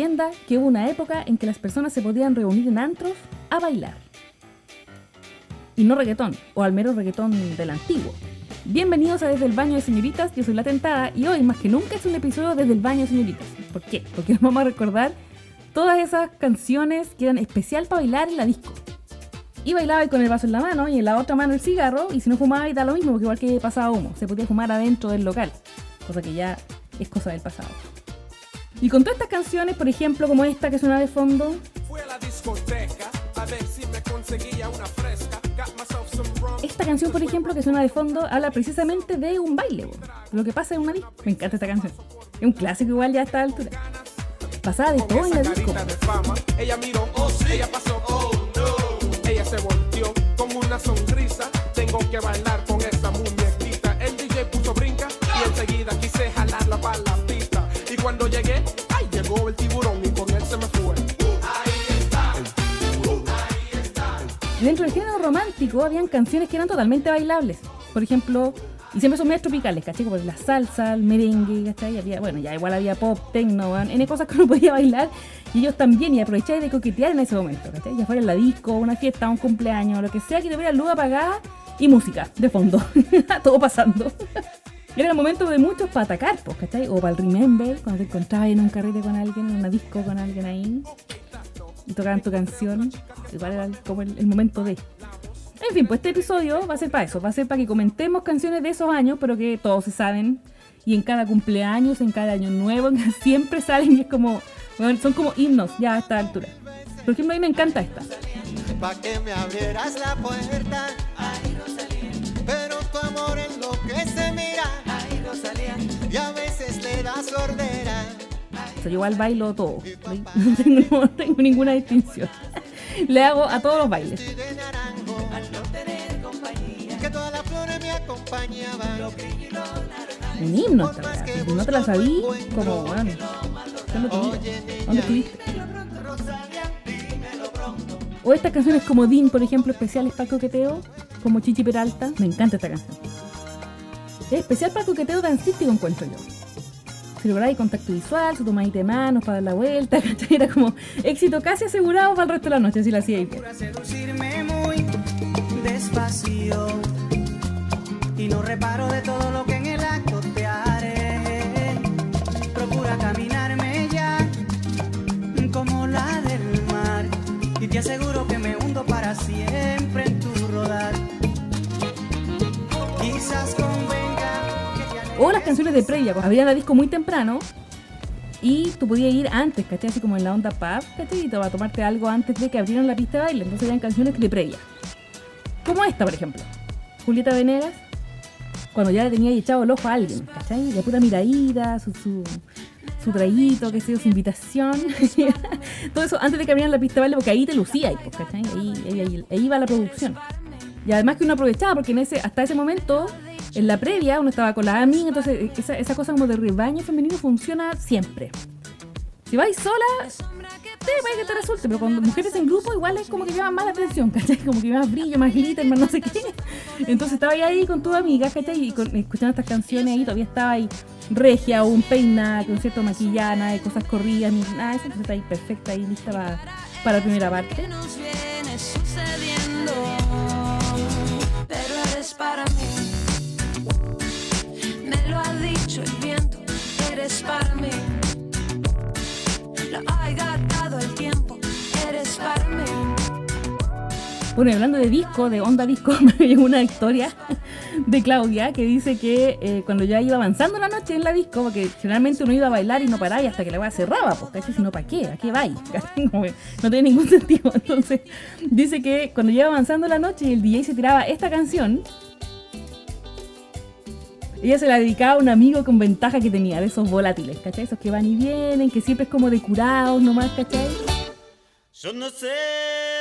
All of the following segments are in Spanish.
leyenda que hubo una época en que las personas se podían reunir en antros a bailar. Y no reggaetón, o al mero reggaetón del antiguo. Bienvenidos a Desde el Baño de Señoritas, yo soy La Tentada y hoy más que nunca es un episodio Desde el Baño de Señoritas. ¿Por qué? Porque vamos a recordar todas esas canciones que eran especial para bailar en la disco. Y bailaba con el vaso en la mano y en la otra mano el cigarro y si no fumaba y da lo mismo porque igual que pasaba humo, se podía fumar adentro del local, cosa que ya es cosa del pasado. Y con todas estas canciones, por ejemplo, como esta que suena de fondo. Esta canción, por ejemplo, que suena de fondo, habla precisamente de un baile, lo que pasa en una disco. Me encanta esta canción. Es un clásico igual ya a esta altura. Pasaba de todo en la disco. Ella miró, oh, ella pasó, oh, no. Ella se volteó con una sonrisa. Tengo que bailar con llegué, ay, llegó el tiburón y con él se me fue. Ahí ahí. Dentro del género romántico habían canciones que eran totalmente bailables. Por ejemplo, y siempre son medios tropicales, ¿cachai? Como la salsa, el merengue, ¿cachai? Había, bueno, ya igual había pop, techno, N cosas que uno podía bailar. Y ellos también, y aprovecháis de coquetear en ese momento, ¿cachai? Ya fuera en la disco, una fiesta, un cumpleaños, lo que sea, que tuviera luz apagada y música de fondo. Todo pasando. Era el momento de muchos para atacar, pues, ¿cachai? O para el remember, cuando te encontrabas en un carrete con alguien, en una disco con alguien ahí. Y tocaban tu canción. Igual era como el momento de. En fin, pues este episodio va a ser para eso, va a ser para que comentemos canciones de esos años, pero que todos se saben. Y en cada cumpleaños, en cada año nuevo, siempre salen y es como, son como himnos ya a esta altura. Por ejemplo, a mí me encanta esta. Pa' que me abrieras la puerta, y a veces le da sordera. O sea, yo igual bailo todo, no tengo, no tengo ninguna distinción. Le hago a todos los bailes. Un himno esta Si no te la sabí, como, bueno, ¿dónde estuviste? O estas canciones como Dean, por ejemplo, especiales para coqueteo, como Chichi Peralta. Me encanta esta canción. Es especial para coqueteo dancístico, encuentro yo. Si lográis contacto visual, su tomadita de manos para dar la vuelta, Era como éxito casi asegurado para el resto de la noche si la hacíais bien. muy despacio y no reparo de todo lo que en el acto te haré. Procura caminarme ya como la del mar y te aseguro que me hundo para siempre canciones de previa, había la disco muy temprano y tú podías ir antes, ¿cachai? Así como en la onda pub, ¿cachai? Y te va a tomarte algo antes de que abrieran la pista de baile. Entonces eran canciones de previa. Como esta, por ejemplo. Julieta Venegas, cuando ya le tenía echado el ojo a alguien, ¿cachai? La pura miradita, su, su, su traguito, qué sé yo, su invitación. Todo eso antes de que abrieran la pista de baile, porque ahí te lucía, pues, ¿cachai? Ahí, ahí, ahí, va la producción. Y además que uno aprovechaba, porque en ese, hasta ese momento, en la previa, uno estaba con la amiga, entonces esa, esa cosa como de rebaño femenino funciona siempre. Si vais sola, te puede que te resulte, pero cuando mujeres en grupo igual es como que llaman más la atención, ¿cachai? Como que más brillo, más glitter, más no sé qué. Entonces estaba ahí con tu amiga, ¿cachai? Y escuchando estas canciones ahí, todavía estaba ahí regia, un peina, con cierto maquillana, de cosas corridas, nada, eso está ahí perfecta, ahí lista para, para la primera parte. Pero eres para mí. Lo ha el viento, eres para mí. Bueno, hablando de disco, de onda disco, me llegó una historia de Claudia que dice que eh, cuando ya iba avanzando la noche en la disco, porque generalmente uno iba a bailar y no paraba y hasta que la weá cerraba, pues, ¿cachai? Si no, ¿para qué? ¿A qué vais? No tiene ningún sentido. Entonces, dice que cuando iba avanzando la noche y el DJ se tiraba esta canción, ella se la dedicaba a un amigo con ventaja que tenía, de esos volátiles, ¿cachai? Esos que van y vienen, que siempre es como de curados nomás, ¿cachai? Yo no sé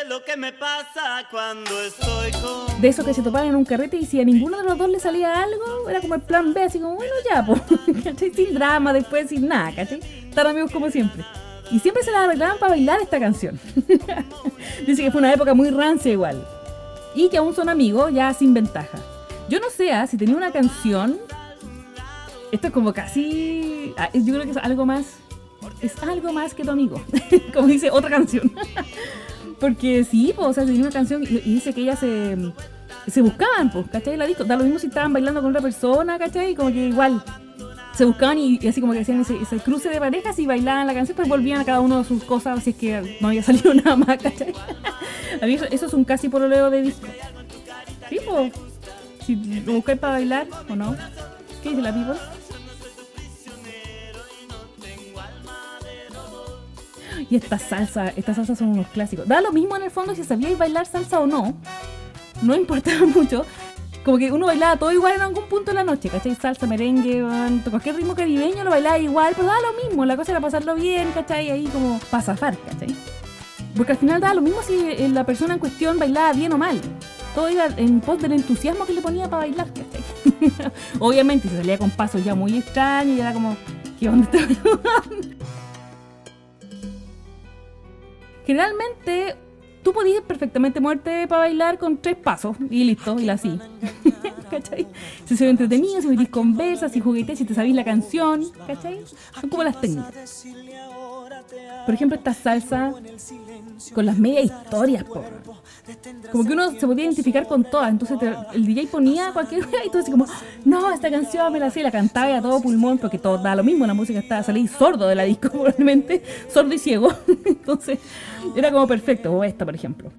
lo que me pasa cuando estoy con. De eso que se topaban en un carrete y si a ninguno de los dos le salía algo, era como el plan B, así como, bueno, ya, pues, ¿cachai? Sin drama, después sin nada, ¿cachai? Estar amigos como siempre. Y siempre se la arreglaban para bailar esta canción. Dice que fue una época muy rancia igual. Y que aún son amigos, ya sin ventaja. Yo no sé ah, si tenía una canción. Esto es como casi. Ah, yo creo que es algo más es algo más que tu amigo, como dice otra canción. Porque sí, pues, o sea, tenía una canción y, y dice que ella se, se buscaban, pues, ¿cachai? La disco, da lo mismo si estaban bailando con otra persona, ¿cachai? Como que igual se buscaban y, y así como que hacían ese, ese cruce de parejas y bailaban la canción, pues volvían a cada uno a sus cosas, así es que no había salido nada más, ¿cachai? A mí eso, eso es un casi pololeo de disco. Sí, pues, si lo buscáis para bailar o no. ¿Qué dice la people? Y esta salsa, estas salsas son unos clásicos. Da lo mismo en el fondo si sabíais bailar salsa o no. No importaba mucho. Como que uno bailaba todo igual en algún punto de la noche, ¿cachai? Salsa, merengue, cualquier ritmo caribeño lo bailaba igual, pero daba lo mismo. La cosa era pasarlo bien, ¿cachai? Ahí como para zafar, ¿cachai? Porque al final daba lo mismo si eh, la persona en cuestión bailaba bien o mal. Todo iba en pos del entusiasmo que le ponía para bailar, ¿cachai? Obviamente, si salía con pasos ya muy extraños y era como, ¿qué onda este Generalmente, tú podías perfectamente moverte para bailar con tres pasos y listo, y la así. ¿Cachai? Si se ve entretenido, si metís conversas, si juguetes, si te sabís la canción, ¿cachai? Son como las técnicas. Por ejemplo, esta salsa con las medias historias, po. Como que uno se podía identificar con todas. Entonces te- el DJ ponía cualquier y tú así como, no, esta canción me la sé, la cantaba y a todo pulmón, porque todo da lo mismo, la música estaba, salí sordo de la disco probablemente, sordo y ciego. Entonces era como perfecto, o esta, por ejemplo.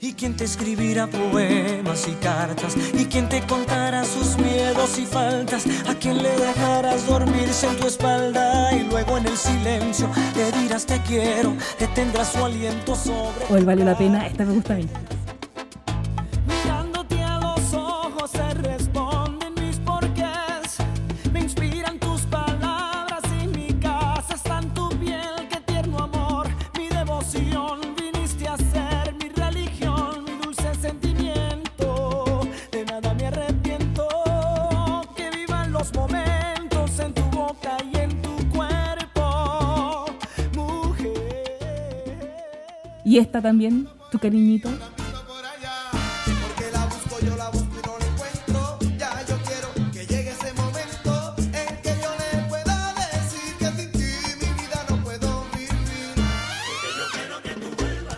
Y quien te escribirá poemas y cartas Y quien te contará sus miedos y faltas A quien le dejarás dormirse en tu espalda Y luego en el silencio le dirás te quiero Detendrás su aliento sobre O el vale la pena, esta me gusta a mí. Vivir.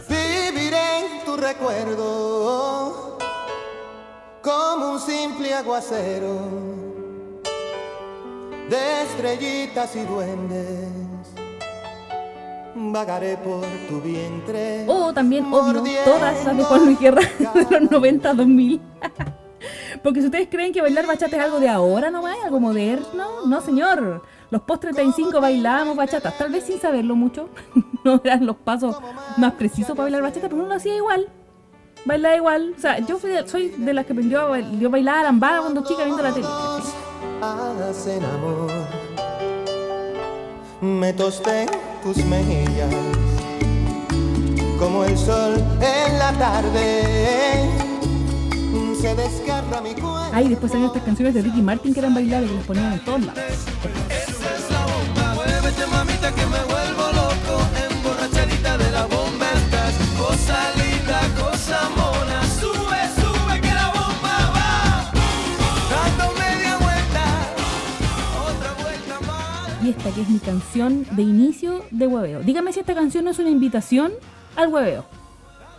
Viviré en tu recuerdo como un simple aguacero de estrellitas y duendes. Vagaré por tu vientre. O también, obvio, todas las de Juan Luis Guerra de los 90 a 2000. Porque si ustedes creen que bailar bachata es algo de ahora nomás, algo moderno, no señor. Los post 35 bailábamos bachatas, tal vez sin saberlo mucho. no eran los pasos más precisos para bailar bachata, pero uno lo hacía igual. Bailaba igual. O sea, yo fui de- soy de las que aprendió a bail- yo bailaba lambada cuando chica viendo la tele. Me tosté tus mejillas como el sol en la tarde. Se desgarra mi cuerpo. Ay, después salieron estas canciones de Ricky Martin que eran bailables que las ponían en todos lados. Muévete mamita que me esta que es mi canción de inicio de hueveo. Dígame si esta canción no es una invitación al hueveo.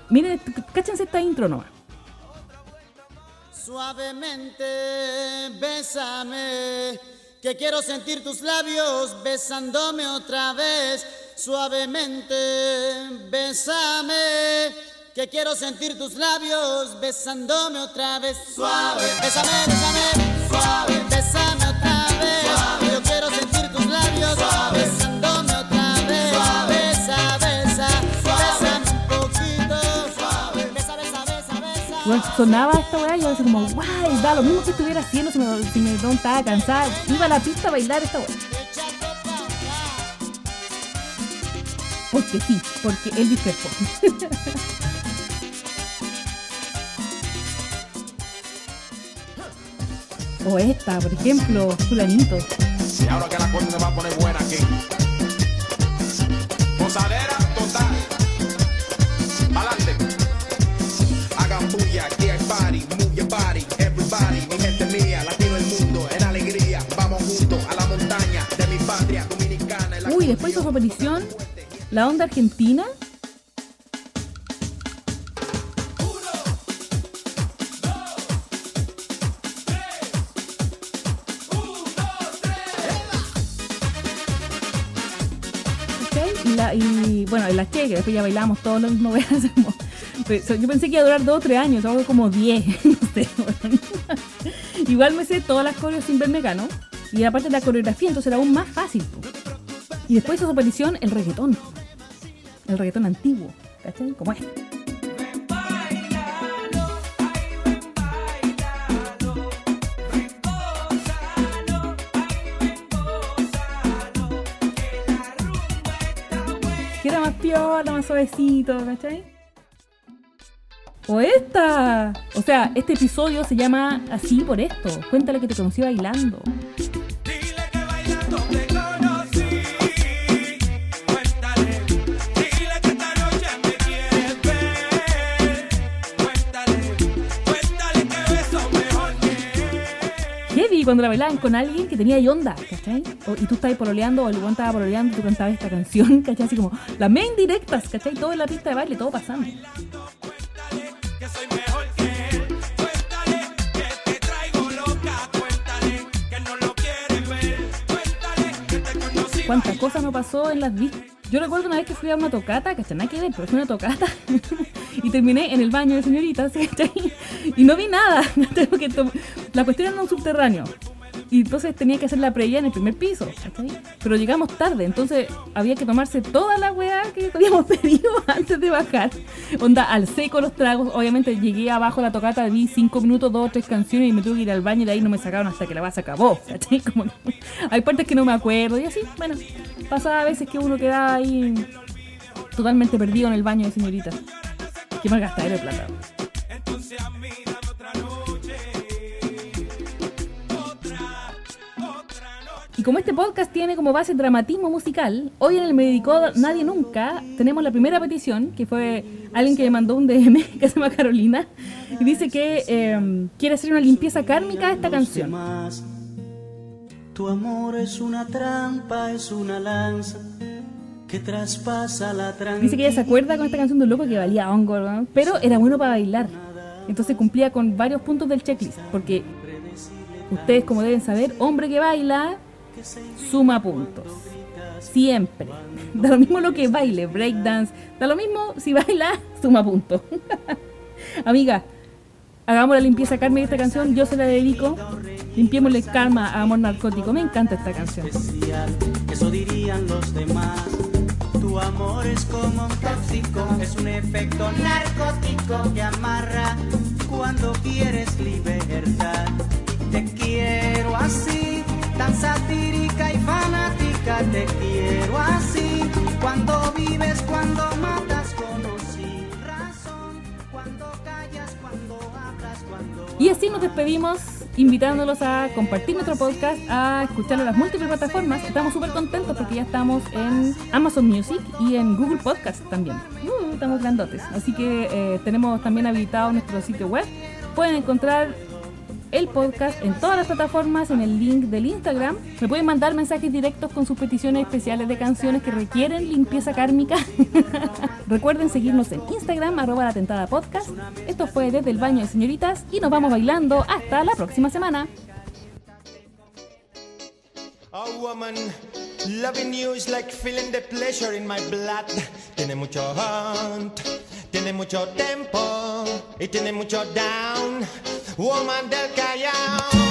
Miren, cáchense esta intro nomás. Suavemente, bésame, que quiero sentir tus labios besándome otra vez. Suavemente, bésame, que quiero sentir tus labios besándome otra vez. Suave, bésame, bésame, suave, bésame sonaba esta weá yo así como, guay, da lo mismo que estuviera haciendo si me, si me estaba cansada. Iba a la pista a bailar esta weá. Porque sí, porque Elvis Crespo. o esta, por ejemplo, fulanito. Y ahora que la cosa se va a poner buena aquí. Posadera hizo su aparición la onda argentina. ¿Cachai? Y, la- bueno, en las que, después ya bailamos todos como- pero Yo pensé que iba a durar 2 o 3 años, algo como 10, no sé. bueno. Igual me sé todas las coreos sin verme gano. Y aparte la coreografía, entonces era aún más fácil. po. Y después hizo su aparición el reggaetón. El reggaetón antiguo. ¿Cachai? Como este. Que era más piola, más suavecito, ¿cachai? O esta. O sea, este episodio se llama así por esto. Cuéntale que te conocí bailando. Que Heavy cuando la bailaban con alguien que tenía ahí onda, ¿cachai? Y tú estabas pololeando o el weón estaba pololeando y tú cantabas esta canción, ¿cachai? Así como las main directas, ¿cachai? Todo en la pista de baile, todo pasando. que que que que que. ¿Cuántas cosas no pasó en las vistas? Yo recuerdo una vez que fui a una tocata, ¿cachai? Nada que ver, pero fue una tocata. y terminé en el baño de señoritas, ¿cachai? Y no vi nada. Porque la cuestión era un subterráneo. Y entonces tenía que hacer la previa en el primer piso. Pero llegamos tarde, entonces había que tomarse toda la weá que habíamos pedido antes de bajar. Onda, al seco los tragos. Obviamente llegué abajo a la tocata, vi cinco minutos, dos o tres canciones y me tuve que ir al baño y de ahí no me sacaron hasta que la base acabó. Como hay partes que no me acuerdo y así, bueno, pasaba a veces que uno quedaba ahí totalmente perdido en el baño de señoritas. Qué mal gastadero de plata. Y como este podcast tiene como base dramatismo musical, hoy en el Me Dedicó Nadie Nunca tenemos la primera petición, que fue alguien que me mandó un DM, que se llama Carolina, y dice que eh, quiere hacer una limpieza kármica a esta canción. Tu amor es una trampa, es una lanza que traspasa la. Dice que ella se acuerda con esta canción de un loco que valía hongo, ¿no? pero era bueno para bailar. Entonces cumplía con varios puntos del checklist, porque ustedes como deben saber, hombre que baila suma puntos. Siempre. Da lo mismo lo que baile, breakdance, da lo mismo si baila, suma puntos. Amiga, hagamos la limpieza karma de esta canción, yo se la dedico. Limpiémosle karma a Amor Narcótico, me encanta esta canción. eso dirían los demás. Tu amor es como un tóxico, es un efecto narcótico que amarra cuando quieres libertad. Te quiero así, tan satírica y fanática, te quiero así. Cuando vives, cuando matas, conocí razón. Cuando callas, cuando hablas, cuando Y así nos despedimos, invitándolos a compartir nuestro podcast, a escucharlo en las múltiples plataformas. Estamos súper contentos porque ya estamos en Amazon Music y en Google Podcast también. Uh, estamos grandotes. Así que eh, tenemos también habilitado nuestro sitio web. Pueden encontrar el podcast en todas las plataformas, en el link del Instagram. Me pueden mandar mensajes directos con sus peticiones especiales de canciones que requieren limpieza kármica. Recuerden seguirnos en Instagram, arroba la tentada podcast. Esto fue desde el baño de señoritas y nos vamos bailando hasta la próxima semana. Oh woman, loving you is like feeling the pleasure in my blood. Tiene mucho hunt, tiene mucho tempo y tiene mucho down. Woman del Callao.